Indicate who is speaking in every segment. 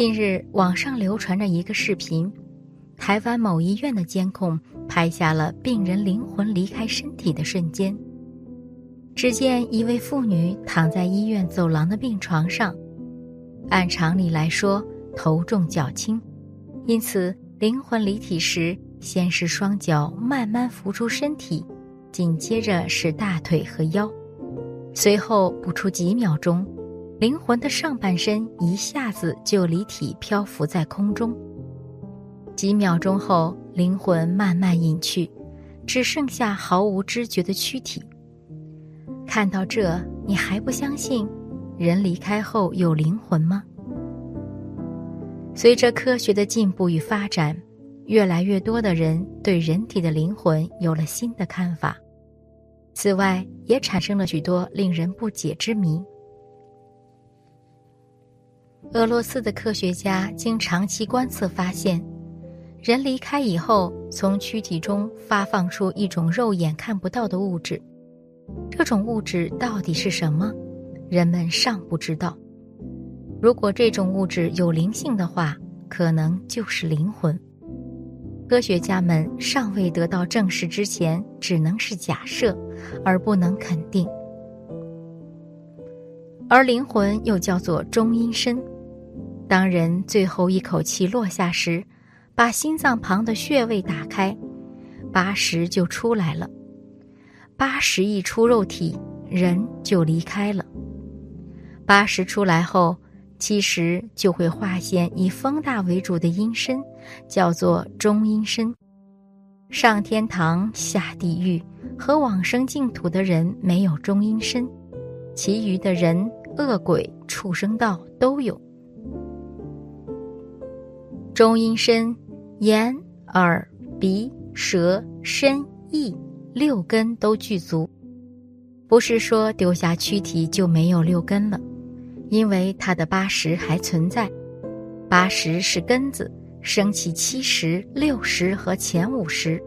Speaker 1: 近日，网上流传着一个视频，台湾某医院的监控拍下了病人灵魂离开身体的瞬间。只见一位妇女躺在医院走廊的病床上，按常理来说，头重脚轻，因此灵魂离体时，先是双脚慢慢浮出身体，紧接着是大腿和腰，随后不出几秒钟。灵魂的上半身一下子就离体漂浮在空中。几秒钟后，灵魂慢慢隐去，只剩下毫无知觉的躯体。看到这，你还不相信人离开后有灵魂吗？随着科学的进步与发展，越来越多的人对人体的灵魂有了新的看法。此外，也产生了许多令人不解之谜。俄罗斯的科学家经长期观测发现，人离开以后，从躯体中发放出一种肉眼看不到的物质。这种物质到底是什么？人们尚不知道。如果这种物质有灵性的话，可能就是灵魂。科学家们尚未得到证实之前，只能是假设，而不能肯定。而灵魂又叫做中阴身。当人最后一口气落下时，把心脏旁的穴位打开，八十就出来了。八十一出肉体，人就离开了。八十出来后，七十就会化现以风大为主的阴身，叫做中阴身。上天堂、下地狱和往生净土的人没有中阴身，其余的人、恶鬼、畜生道都有。中阴身，眼、耳、鼻、舌、身、意六根都具足。不是说丢下躯体就没有六根了，因为它的八十还存在。八十是根子，升起七十、六十和前五十。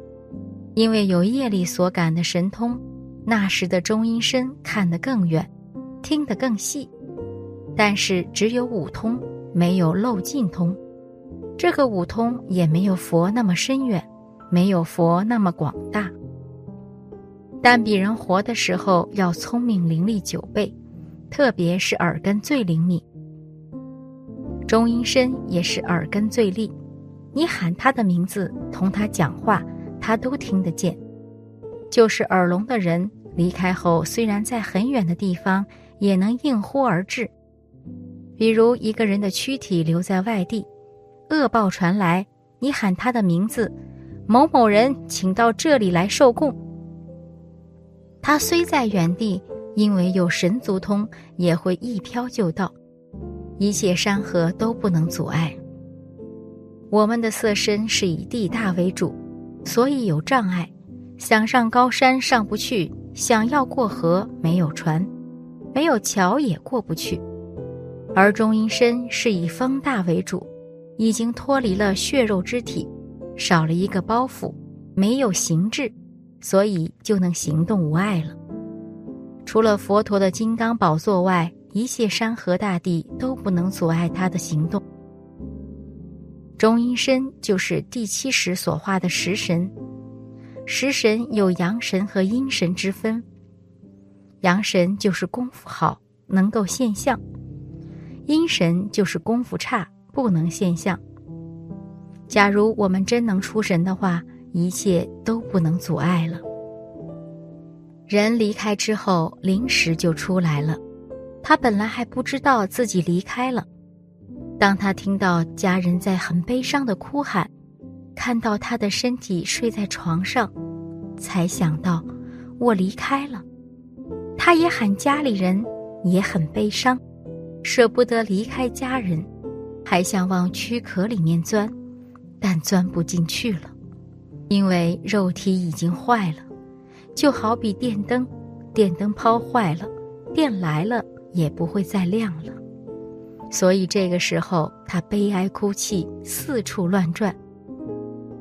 Speaker 1: 因为有业力所感的神通，那时的中阴身看得更远，听得更细。但是只有五通，没有漏尽通。这个五通也没有佛那么深远，没有佛那么广大，但比人活的时候要聪明伶俐九倍，特别是耳根最灵敏。中阴身也是耳根最利，你喊他的名字，同他讲话，他都听得见。就是耳聋的人离开后，虽然在很远的地方，也能应呼而至。比如一个人的躯体留在外地。恶报传来，你喊他的名字，某某人，请到这里来受供。他虽在原地，因为有神足通，也会一飘就到，一切山河都不能阻碍。我们的色身是以地大为主，所以有障碍，想上高山上不去，想要过河没有船，没有桥也过不去。而中阴身是以风大为主。已经脱离了血肉之体，少了一个包袱，没有形质，所以就能行动无碍了。除了佛陀的金刚宝座外，一切山河大地都不能阻碍他的行动。中阴身就是第七识所化的食神，食神有阳神和阴神之分，阳神就是功夫好，能够现象；阴神就是功夫差。不能现象。假如我们真能出神的话，一切都不能阻碍了。人离开之后，灵石就出来了。他本来还不知道自己离开了。当他听到家人在很悲伤的哭喊，看到他的身体睡在床上，才想到我离开了。他也喊家里人，也很悲伤，舍不得离开家人。还想往躯壳里面钻，但钻不进去了，因为肉体已经坏了，就好比电灯，电灯泡坏了，电来了也不会再亮了。所以这个时候他悲哀哭泣，四处乱转。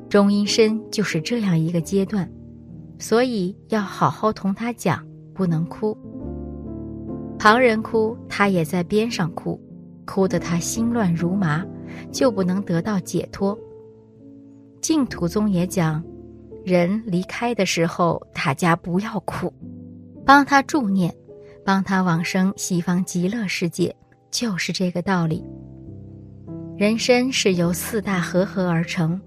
Speaker 1: 中阴身就是这样一个阶段，所以要好好同他讲，不能哭。旁人哭，他也在边上哭。哭得他心乱如麻，就不能得到解脱。净土宗也讲，人离开的时候，大家不要哭，帮他助念，帮他往生西方极乐世界，就是这个道理。人身是由四大合合而成，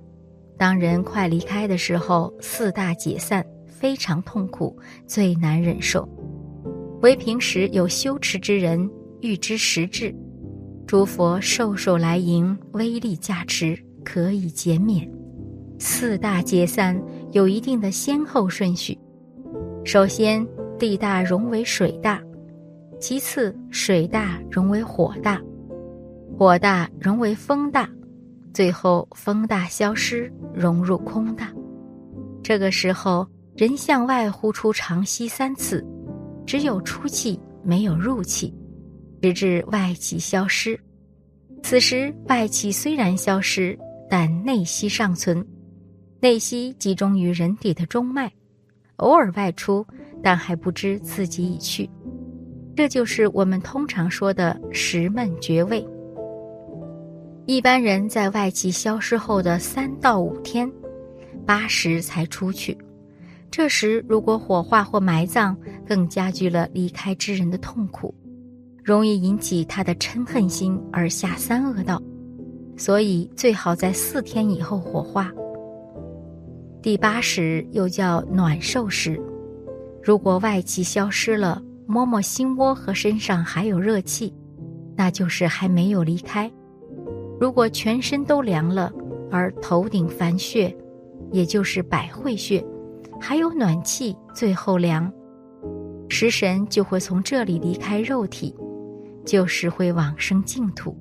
Speaker 1: 当人快离开的时候，四大解散，非常痛苦，最难忍受。唯平时有修持之人，欲知实质，诸佛授受来迎，威力加持，可以减免。四大解散有一定的先后顺序，首先地大融为水大，其次水大融为火大，火大融为风大，最后风大消失，融入空大。这个时候，人向外呼出长息三次。只有出气，没有入气，直至外气消失。此时外气虽然消失，但内息尚存，内息集中于人体的中脉，偶尔外出，但还不知自己已去。这就是我们通常说的十闷绝味。一般人在外气消失后的三到五天，八时才出去。这时，如果火化或埋葬，更加剧了离开之人的痛苦，容易引起他的嗔恨心而下三恶道，所以最好在四天以后火化。第八时又叫暖受时，如果外气消失了，摸摸心窝和身上还有热气，那就是还没有离开；如果全身都凉了，而头顶凡穴，也就是百会穴。还有暖气，最后凉，食神就会从这里离开肉体，就是会往生净土。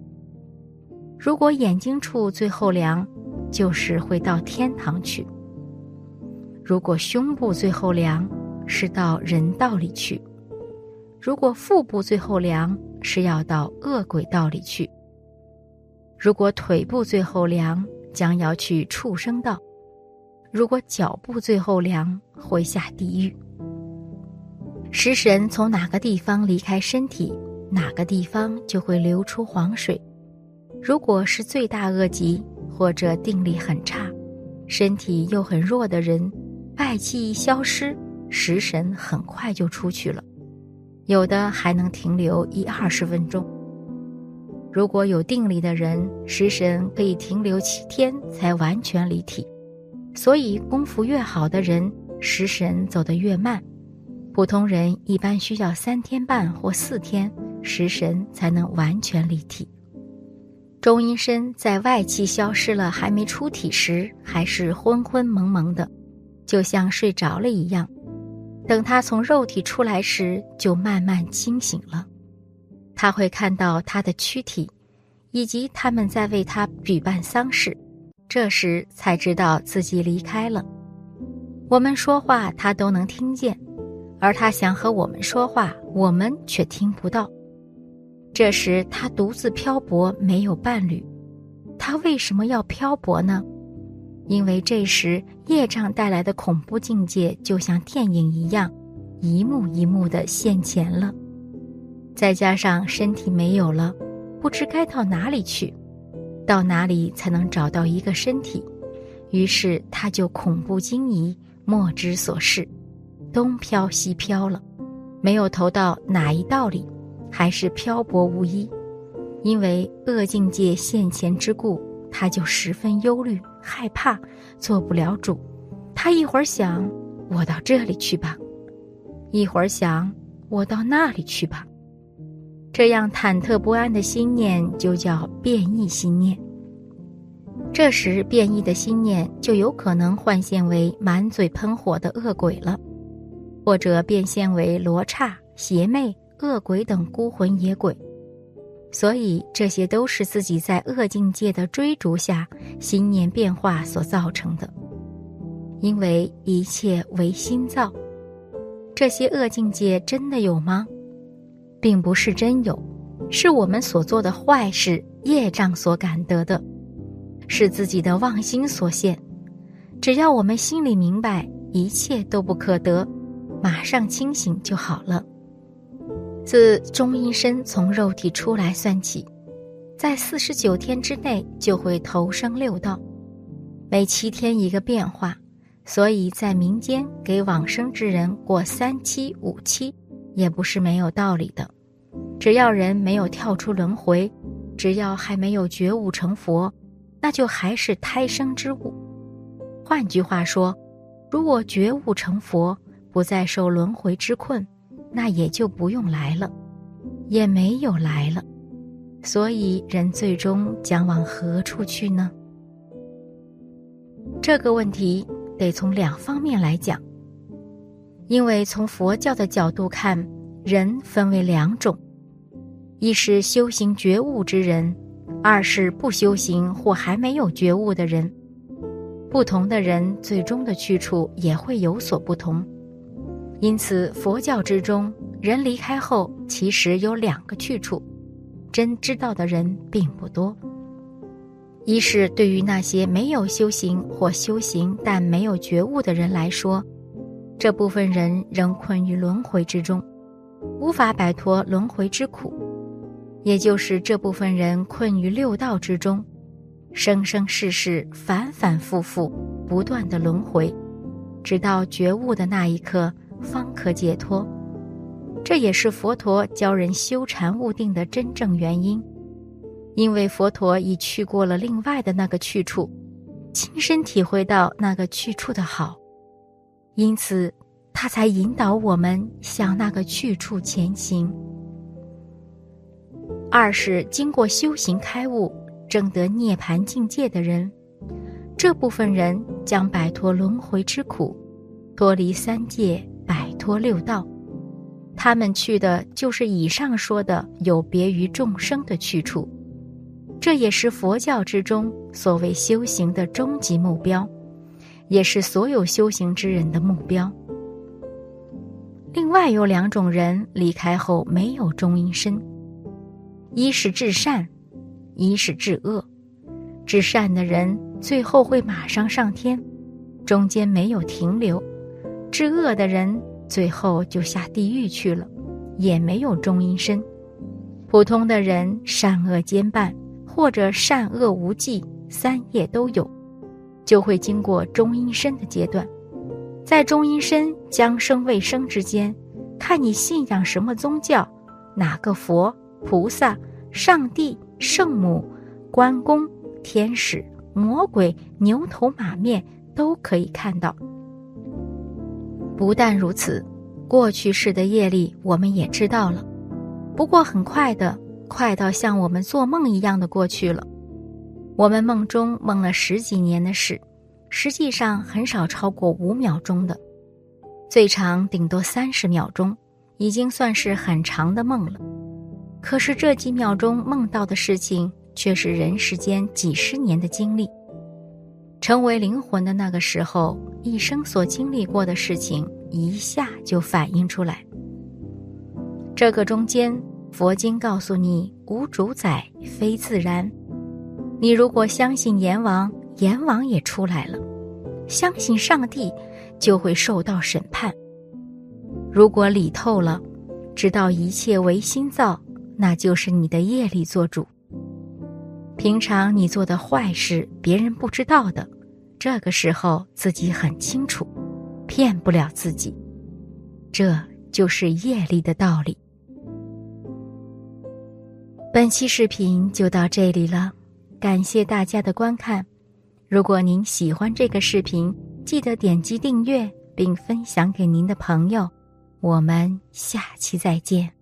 Speaker 1: 如果眼睛处最后凉，就是会到天堂去；如果胸部最后凉，是到人道里去；如果腹部最后凉，是要到恶鬼道里去；如果腿部最后凉，将要去畜生道。如果脚部最后凉，会下地狱。食神从哪个地方离开身体，哪个地方就会流出黄水。如果是罪大恶极或者定力很差，身体又很弱的人，外气一消失，食神很快就出去了，有的还能停留一二十分钟。如果有定力的人，食神可以停留七天才完全离体。所以，功夫越好的人，食神走得越慢。普通人一般需要三天半或四天，食神才能完全离体。中阴身在外气消失了还没出体时，还是昏昏蒙蒙的，就像睡着了一样。等他从肉体出来时，就慢慢清醒了。他会看到他的躯体，以及他们在为他举办丧事。这时才知道自己离开了。我们说话，他都能听见；而他想和我们说话，我们却听不到。这时他独自漂泊，没有伴侣。他为什么要漂泊呢？因为这时业障带来的恐怖境界，就像电影一样，一幕一幕的现前了。再加上身体没有了，不知该到哪里去。到哪里才能找到一个身体？于是他就恐怖惊疑，莫知所事，东飘西飘了，没有投到哪一道里，还是漂泊无依。因为恶境界现前之故，他就十分忧虑害怕，做不了主。他一会儿想我到这里去吧，一会儿想我到那里去吧。这样忐忑不安的心念就叫变异心念。这时变异的心念就有可能幻现为满嘴喷火的恶鬼了，或者变现为罗刹、邪魅、恶鬼等孤魂野鬼。所以这些都是自己在恶境界的追逐下心念变化所造成的。因为一切唯心造，这些恶境界真的有吗？并不是真有，是我们所做的坏事业障所感得的，是自己的妄心所现。只要我们心里明白一切都不可得，马上清醒就好了。自中阴身从肉体出来算起，在四十九天之内就会投生六道，每七天一个变化，所以在民间给往生之人过三七五七，也不是没有道理的。只要人没有跳出轮回，只要还没有觉悟成佛，那就还是胎生之物。换句话说，如果觉悟成佛，不再受轮回之困，那也就不用来了，也没有来了。所以，人最终将往何处去呢？这个问题得从两方面来讲。因为从佛教的角度看，人分为两种。一是修行觉悟之人，二是不修行或还没有觉悟的人。不同的人最终的去处也会有所不同。因此，佛教之中，人离开后其实有两个去处，真知道的人并不多。一是对于那些没有修行或修行但没有觉悟的人来说，这部分人仍困于轮回之中，无法摆脱轮回之苦。也就是这部分人困于六道之中，生生世世反反复复不断的轮回，直到觉悟的那一刻方可解脱。这也是佛陀教人修禅悟定的真正原因，因为佛陀已去过了另外的那个去处，亲身体会到那个去处的好，因此他才引导我们向那个去处前行。二是经过修行开悟、证得涅盘境界的人，这部分人将摆脱轮回之苦，脱离三界，脱六道。他们去的就是以上说的有别于众生的去处，这也是佛教之中所谓修行的终极目标，也是所有修行之人的目标。另外有两种人离开后没有中阴身。一是至善，一是至恶。至善的人最后会马上上天，中间没有停留；至恶的人最后就下地狱去了，也没有中阴身。普通的人善恶兼办，或者善恶无忌，三业都有，就会经过中阴身的阶段。在中阴身将生未生之间，看你信仰什么宗教，哪个佛。菩萨、上帝、圣母、关公、天使、魔鬼、牛头马面都可以看到。不但如此，过去式的业力我们也知道了，不过很快的，快到像我们做梦一样的过去了。我们梦中梦了十几年的事，实际上很少超过五秒钟的，最长顶多三十秒钟，已经算是很长的梦了。可是这几秒钟梦到的事情，却是人世间几十年的经历。成为灵魂的那个时候，一生所经历过的事情，一下就反映出来。这个中间，佛经告诉你无主宰，非自然。你如果相信阎王，阎王也出来了；相信上帝，就会受到审判。如果理透了，知道一切唯心造。那就是你的业力做主。平常你做的坏事，别人不知道的，这个时候自己很清楚，骗不了自己。这就是业力的道理。本期视频就到这里了，感谢大家的观看。如果您喜欢这个视频，记得点击订阅并分享给您的朋友。我们下期再见。